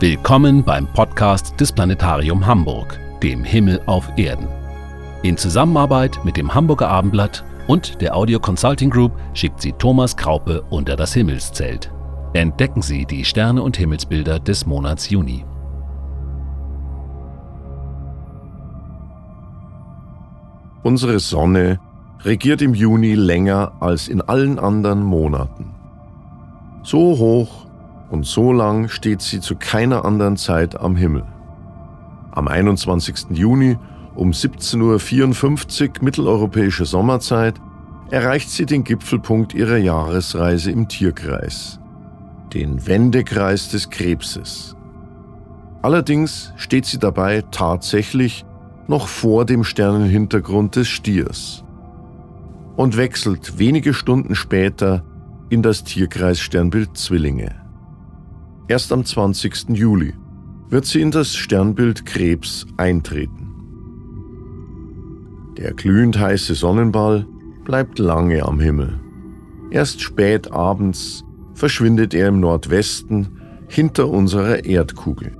Willkommen beim Podcast des Planetarium Hamburg, dem Himmel auf Erden. In Zusammenarbeit mit dem Hamburger Abendblatt und der Audio Consulting Group schickt sie Thomas Kraupe unter das Himmelszelt. Entdecken Sie die Sterne und Himmelsbilder des Monats Juni. Unsere Sonne regiert im Juni länger als in allen anderen Monaten. So hoch und so lang steht sie zu keiner anderen Zeit am Himmel. Am 21. Juni um 17.54 Uhr mitteleuropäische Sommerzeit erreicht sie den Gipfelpunkt ihrer Jahresreise im Tierkreis, den Wendekreis des Krebses. Allerdings steht sie dabei tatsächlich noch vor dem Sternenhintergrund des Stiers und wechselt wenige Stunden später in das Tierkreissternbild Zwillinge. Erst am 20. Juli wird sie in das Sternbild Krebs eintreten. Der glühend heiße Sonnenball bleibt lange am Himmel. Erst spät abends verschwindet er im Nordwesten hinter unserer Erdkugel.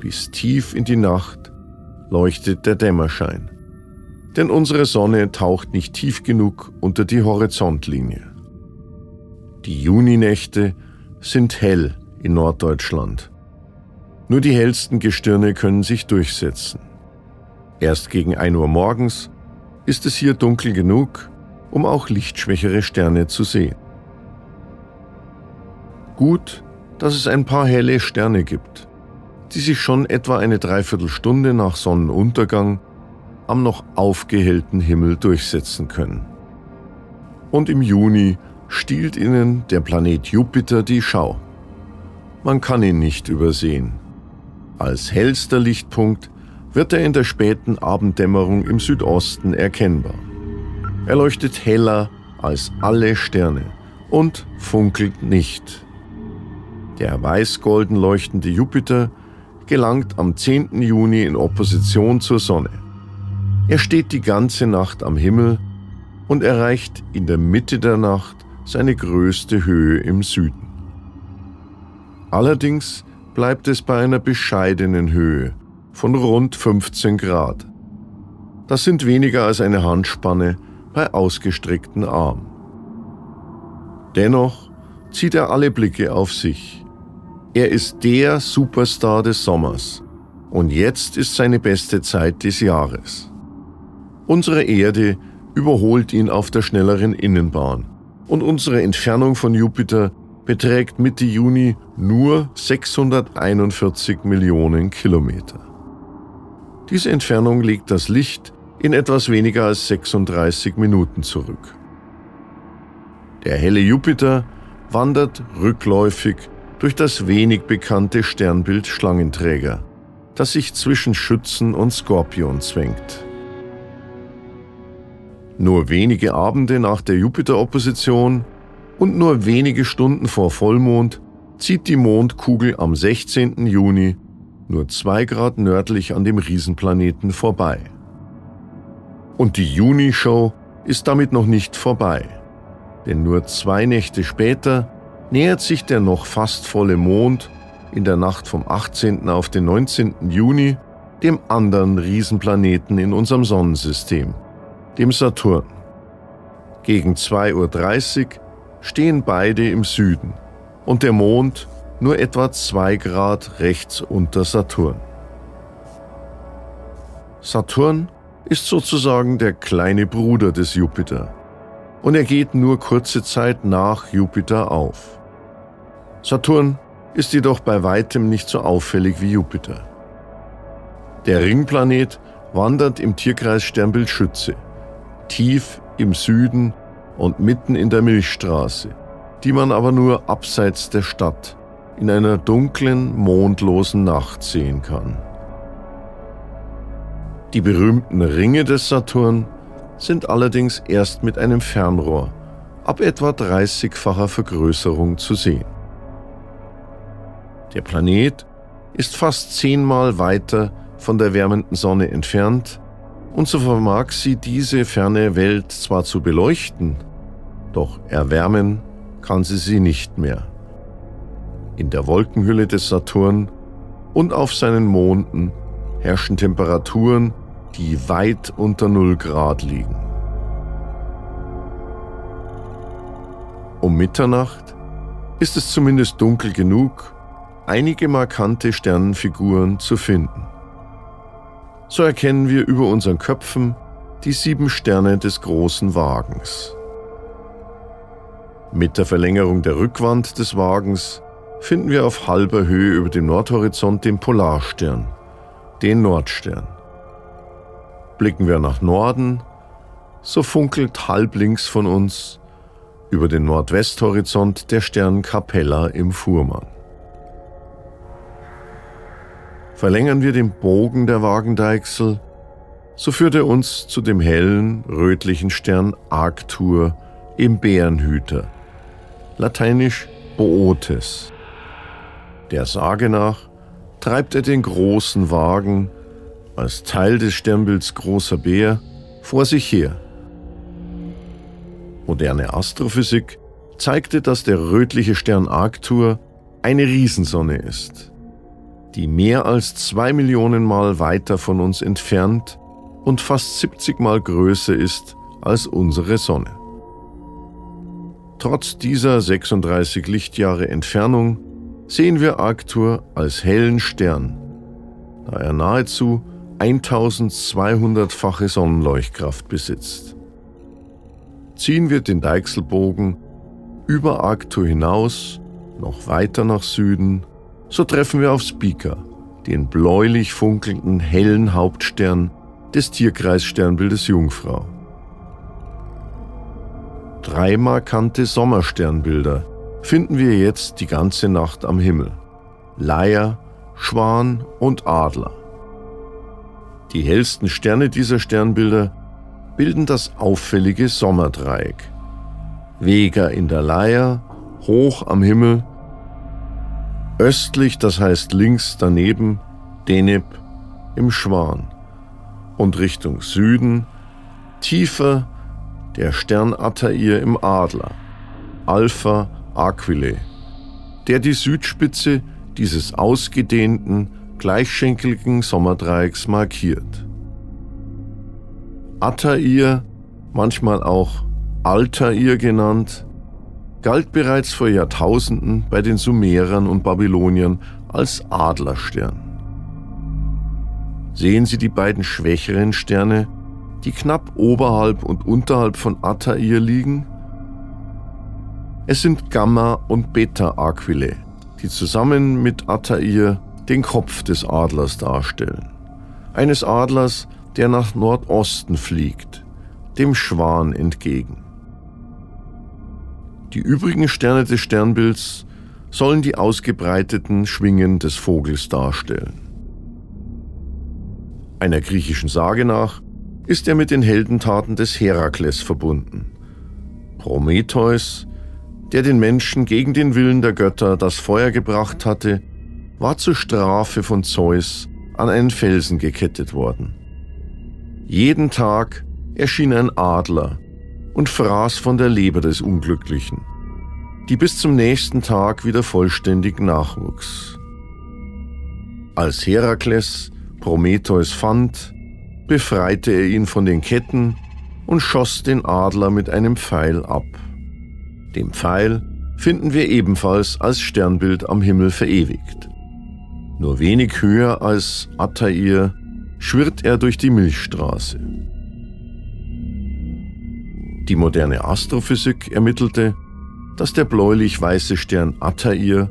Bis tief in die Nacht leuchtet der Dämmerschein. Denn unsere Sonne taucht nicht tief genug unter die Horizontlinie. Die Juninächte sind hell in Norddeutschland. Nur die hellsten Gestirne können sich durchsetzen. Erst gegen 1 Uhr morgens ist es hier dunkel genug, um auch lichtschwächere Sterne zu sehen. Gut, dass es ein paar helle Sterne gibt, die sich schon etwa eine Dreiviertelstunde nach Sonnenuntergang am noch aufgehellten Himmel durchsetzen können. Und im Juni stiehlt ihnen der Planet Jupiter die Schau. Man kann ihn nicht übersehen. Als hellster Lichtpunkt wird er in der späten Abenddämmerung im Südosten erkennbar. Er leuchtet heller als alle Sterne und funkelt nicht. Der weiß-golden leuchtende Jupiter gelangt am 10. Juni in Opposition zur Sonne. Er steht die ganze Nacht am Himmel und erreicht in der Mitte der Nacht seine größte Höhe im Süden. Allerdings bleibt es bei einer bescheidenen Höhe von rund 15 Grad. Das sind weniger als eine Handspanne bei ausgestreckten Armen. Dennoch zieht er alle Blicke auf sich. Er ist der Superstar des Sommers und jetzt ist seine beste Zeit des Jahres. Unsere Erde überholt ihn auf der schnelleren Innenbahn und unsere Entfernung von Jupiter beträgt Mitte Juni nur 641 Millionen Kilometer. Diese Entfernung legt das Licht in etwas weniger als 36 Minuten zurück. Der helle Jupiter wandert rückläufig durch das wenig bekannte Sternbild Schlangenträger, das sich zwischen Schützen und Skorpion zwängt. Nur wenige Abende nach der Jupiter-Opposition und nur wenige Stunden vor Vollmond zieht die Mondkugel am 16. Juni nur zwei Grad nördlich an dem Riesenplaneten vorbei. Und die Juni-Show ist damit noch nicht vorbei, denn nur zwei Nächte später nähert sich der noch fast volle Mond in der Nacht vom 18. auf den 19. Juni dem anderen Riesenplaneten in unserem Sonnensystem, dem Saturn. Gegen 2.30 Uhr stehen beide im Süden und der Mond nur etwa 2 Grad rechts unter Saturn. Saturn ist sozusagen der kleine Bruder des Jupiter und er geht nur kurze Zeit nach Jupiter auf. Saturn ist jedoch bei weitem nicht so auffällig wie Jupiter. Der Ringplanet wandert im Tierkreis Sternbild Schütze tief im Süden und mitten in der Milchstraße, die man aber nur abseits der Stadt in einer dunklen, mondlosen Nacht sehen kann. Die berühmten Ringe des Saturn sind allerdings erst mit einem Fernrohr ab etwa 30-facher Vergrößerung zu sehen. Der Planet ist fast zehnmal weiter von der wärmenden Sonne entfernt und so vermag sie diese ferne Welt zwar zu beleuchten, doch erwärmen kann sie sie nicht mehr. In der Wolkenhülle des Saturn und auf seinen Monden herrschen Temperaturen, die weit unter 0 Grad liegen. Um Mitternacht ist es zumindest dunkel genug, einige markante Sternenfiguren zu finden. So erkennen wir über unseren Köpfen die sieben Sterne des großen Wagens. Mit der Verlängerung der Rückwand des Wagens finden wir auf halber Höhe über dem Nordhorizont den Polarstern, den Nordstern. Blicken wir nach Norden, so funkelt halblinks von uns über den Nordwesthorizont der Stern Capella im Fuhrmann. Verlängern wir den Bogen der Wagendeichsel, so führt er uns zu dem hellen, rötlichen Stern Arctur im Bärenhüter, lateinisch Bootes. Der Sage nach treibt er den großen Wagen als Teil des Sternbilds Großer Bär vor sich her. Moderne Astrophysik zeigte, dass der rötliche Stern Arctur eine Riesensonne ist, die mehr als zwei Millionen Mal weiter von uns entfernt und fast 70 Mal größer ist als unsere Sonne. Trotz dieser 36 Lichtjahre Entfernung sehen wir Arctur als hellen Stern, da er nahezu 1200-fache Sonnenleuchtkraft besitzt. Ziehen wir den Deichselbogen über Arctur hinaus, noch weiter nach Süden, so treffen wir auf Speaker, den bläulich funkelnden hellen Hauptstern des Tierkreissternbildes Jungfrau. Drei markante Sommersternbilder finden wir jetzt die ganze Nacht am Himmel. Leier, Schwan und Adler. Die hellsten Sterne dieser Sternbilder bilden das auffällige Sommerdreieck. Vega in der Leier, hoch am Himmel, östlich, das heißt links daneben, Deneb im Schwan. Und Richtung Süden, tiefer der Stern Attair im Adler, Alpha Aquile, der die Südspitze dieses ausgedehnten, gleichschenkeligen Sommerdreiecks markiert. Attair, manchmal auch Altair genannt, galt bereits vor Jahrtausenden bei den Sumerern und Babyloniern als Adlerstern. Sehen Sie die beiden schwächeren Sterne, die knapp oberhalb und unterhalb von Attair liegen? Es sind Gamma- und Beta-Aquile, die zusammen mit Attair den Kopf des Adlers darstellen. Eines Adlers, der nach Nordosten fliegt, dem Schwan entgegen. Die übrigen Sterne des Sternbilds sollen die ausgebreiteten Schwingen des Vogels darstellen. Einer griechischen Sage nach ist er mit den Heldentaten des Herakles verbunden. Prometheus der den Menschen gegen den Willen der Götter das Feuer gebracht hatte, war zur Strafe von Zeus an einen Felsen gekettet worden. Jeden Tag erschien ein Adler und fraß von der Leber des Unglücklichen, die bis zum nächsten Tag wieder vollständig nachwuchs. Als Herakles Prometheus fand, befreite er ihn von den Ketten und schoss den Adler mit einem Pfeil ab. Dem Pfeil finden wir ebenfalls als Sternbild am Himmel verewigt. Nur wenig höher als Attair schwirrt er durch die Milchstraße. Die moderne Astrophysik ermittelte, dass der bläulich-weiße Stern Attair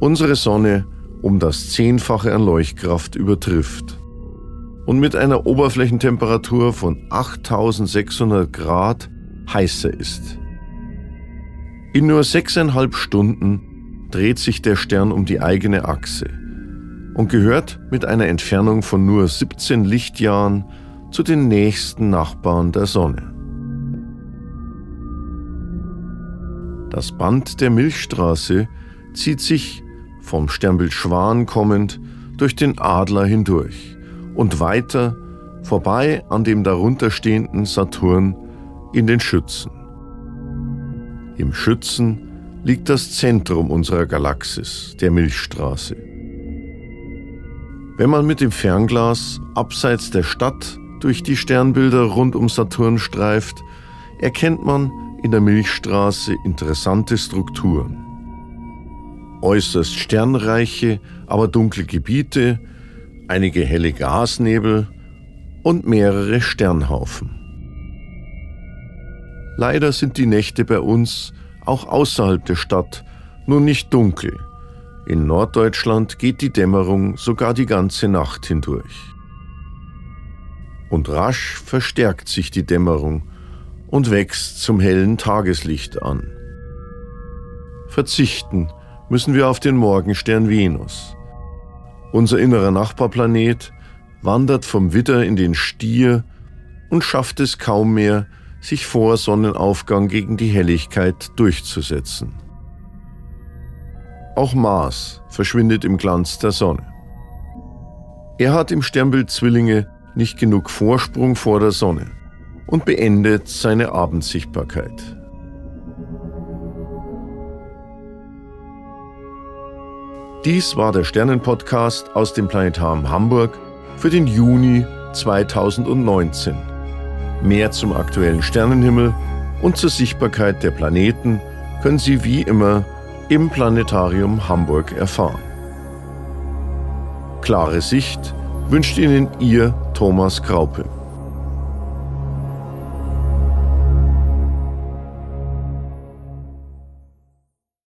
unsere Sonne um das Zehnfache an Leuchtkraft übertrifft und mit einer Oberflächentemperatur von 8600 Grad heißer ist. In nur sechseinhalb Stunden dreht sich der Stern um die eigene Achse und gehört mit einer Entfernung von nur 17 Lichtjahren zu den nächsten Nachbarn der Sonne. Das Band der Milchstraße zieht sich vom Sternbild Schwan kommend durch den Adler hindurch und weiter vorbei an dem darunterstehenden Saturn in den Schützen. Im Schützen liegt das Zentrum unserer Galaxis, der Milchstraße. Wenn man mit dem Fernglas abseits der Stadt durch die Sternbilder rund um Saturn streift, erkennt man in der Milchstraße interessante Strukturen. Äußerst sternreiche, aber dunkle Gebiete, einige helle Gasnebel und mehrere Sternhaufen. Leider sind die Nächte bei uns auch außerhalb der Stadt nun nicht dunkel. In Norddeutschland geht die Dämmerung sogar die ganze Nacht hindurch. Und rasch verstärkt sich die Dämmerung und wächst zum hellen Tageslicht an. Verzichten müssen wir auf den Morgenstern Venus. Unser innerer Nachbarplanet wandert vom Widder in den Stier und schafft es kaum mehr, sich vor Sonnenaufgang gegen die Helligkeit durchzusetzen. Auch Mars verschwindet im Glanz der Sonne. Er hat im Sternbild Zwillinge nicht genug Vorsprung vor der Sonne und beendet seine Abendsichtbarkeit. Dies war der Sternenpodcast aus dem Planetarium Hamburg für den Juni 2019. Mehr zum aktuellen Sternenhimmel und zur Sichtbarkeit der Planeten können Sie wie immer im Planetarium Hamburg erfahren. Klare Sicht wünscht Ihnen Ihr Thomas Kraupe.